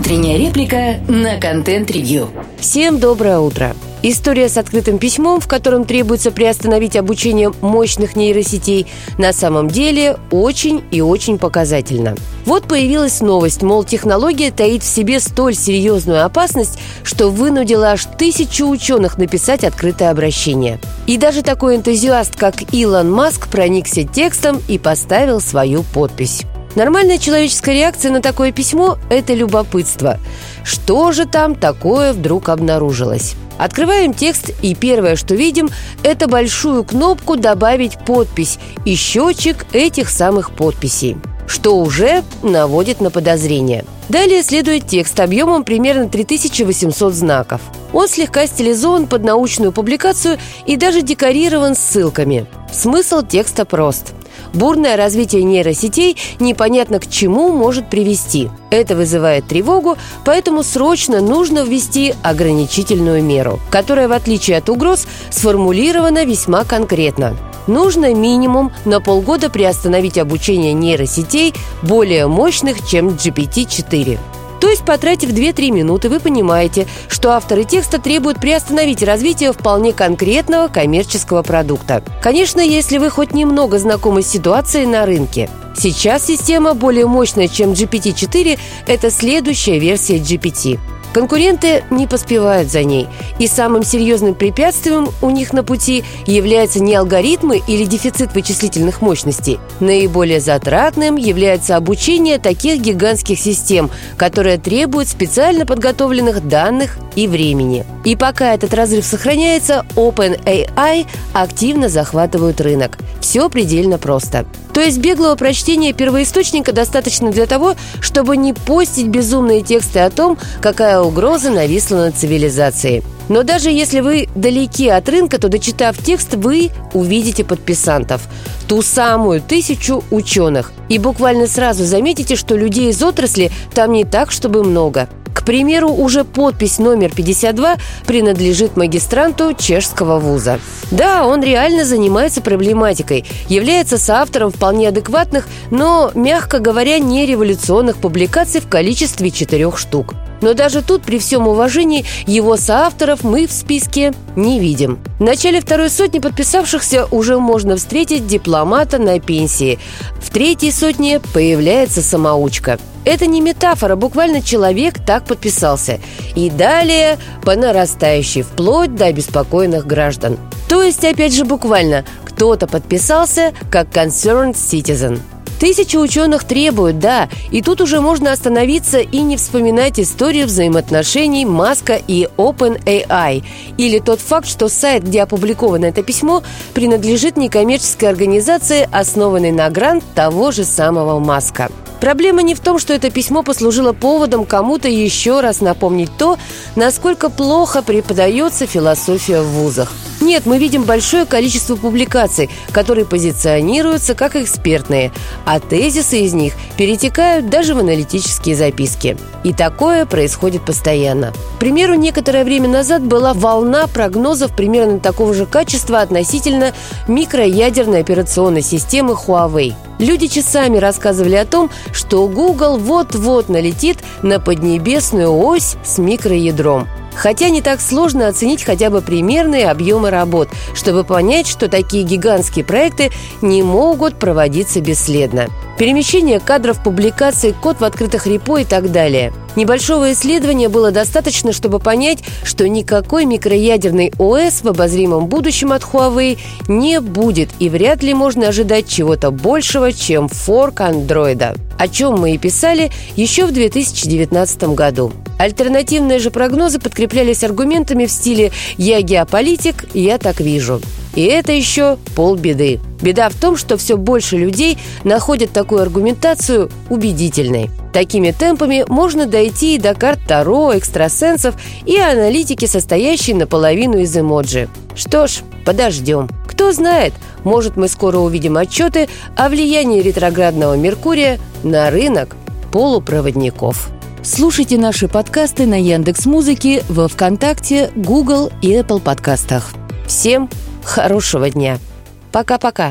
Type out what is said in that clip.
Утренняя реплика на контент-ревью. Всем доброе утро. История с открытым письмом, в котором требуется приостановить обучение мощных нейросетей, на самом деле очень и очень показательна. Вот появилась новость, мол, технология таит в себе столь серьезную опасность, что вынудила аж тысячу ученых написать открытое обращение. И даже такой энтузиаст, как Илон Маск, проникся текстом и поставил свою подпись. Нормальная человеческая реакция на такое письмо – это любопытство. Что же там такое вдруг обнаружилось? Открываем текст, и первое, что видим, это большую кнопку «Добавить подпись» и счетчик этих самых подписей что уже наводит на подозрение. Далее следует текст объемом примерно 3800 знаков. Он слегка стилизован под научную публикацию и даже декорирован ссылками. Смысл текста прост – Бурное развитие нейросетей непонятно к чему может привести. Это вызывает тревогу, поэтому срочно нужно ввести ограничительную меру, которая, в отличие от угроз, сформулирована весьма конкретно. Нужно минимум на полгода приостановить обучение нейросетей более мощных, чем GPT-4. То есть, потратив 2-3 минуты, вы понимаете, что авторы текста требуют приостановить развитие вполне конкретного коммерческого продукта. Конечно, если вы хоть немного знакомы с ситуацией на рынке. Сейчас система более мощная, чем GPT-4, это следующая версия GPT. Конкуренты не поспевают за ней, и самым серьезным препятствием у них на пути являются не алгоритмы или дефицит вычислительных мощностей. Наиболее затратным является обучение таких гигантских систем, которые требуют специально подготовленных данных и времени. И пока этот разрыв сохраняется, OpenAI активно захватывают рынок. Все предельно просто. То есть беглого прочтения первоисточника достаточно для того, чтобы не постить безумные тексты о том, какая угроза нависла над цивилизацией. Но даже если вы далеки от рынка, то дочитав текст, вы увидите подписантов. Ту самую тысячу ученых. И буквально сразу заметите, что людей из отрасли там не так, чтобы много. К примеру, уже подпись номер 52 принадлежит магистранту чешского вуза. Да, он реально занимается проблематикой, является соавтором вполне адекватных, но, мягко говоря, не революционных публикаций в количестве четырех штук. Но даже тут, при всем уважении, его соавторов мы в списке не видим. В начале второй сотни подписавшихся уже можно встретить дипломата на пенсии. В третьей сотне появляется самоучка. Это не метафора, буквально человек так подписался. И далее по нарастающей, вплоть до обеспокоенных граждан. То есть, опять же, буквально, кто-то подписался как concerned citizen. Тысячи ученых требуют, да, и тут уже можно остановиться и не вспоминать историю взаимоотношений Маска и OpenAI, или тот факт, что сайт, где опубликовано это письмо, принадлежит некоммерческой организации, основанной на грант того же самого Маска. Проблема не в том, что это письмо послужило поводом кому-то еще раз напомнить то, насколько плохо преподается философия в вузах. Нет, мы видим большое количество публикаций, которые позиционируются как экспертные, а тезисы из них перетекают даже в аналитические записки. И такое происходит постоянно. К примеру, некоторое время назад была волна прогнозов примерно такого же качества относительно микроядерной операционной системы Huawei. Люди часами рассказывали о том, что Google вот-вот налетит на поднебесную ось с микроядром. Хотя не так сложно оценить хотя бы примерные объемы работ, чтобы понять, что такие гигантские проекты не могут проводиться бесследно. Перемещение кадров, публикаций, код в открытых репо и так далее. Небольшого исследования было достаточно, чтобы понять, что никакой микроядерный ОС в обозримом будущем от Huawei не будет и вряд ли можно ожидать чего-то большего, чем форк андроида о чем мы и писали еще в 2019 году. Альтернативные же прогнозы подкреплялись аргументами в стиле «я геополитик, я так вижу». И это еще полбеды. Беда в том, что все больше людей находят такую аргументацию убедительной. Такими темпами можно дойти и до карт Таро, экстрасенсов и аналитики, состоящей наполовину из эмоджи. Что ж, подождем. Кто знает, может мы скоро увидим отчеты о влиянии ретроградного Меркурия на рынок полупроводников. Слушайте наши подкасты на Яндекс Музыке, во ВКонтакте, Google и Apple подкастах. Всем хорошего дня. Пока-пока.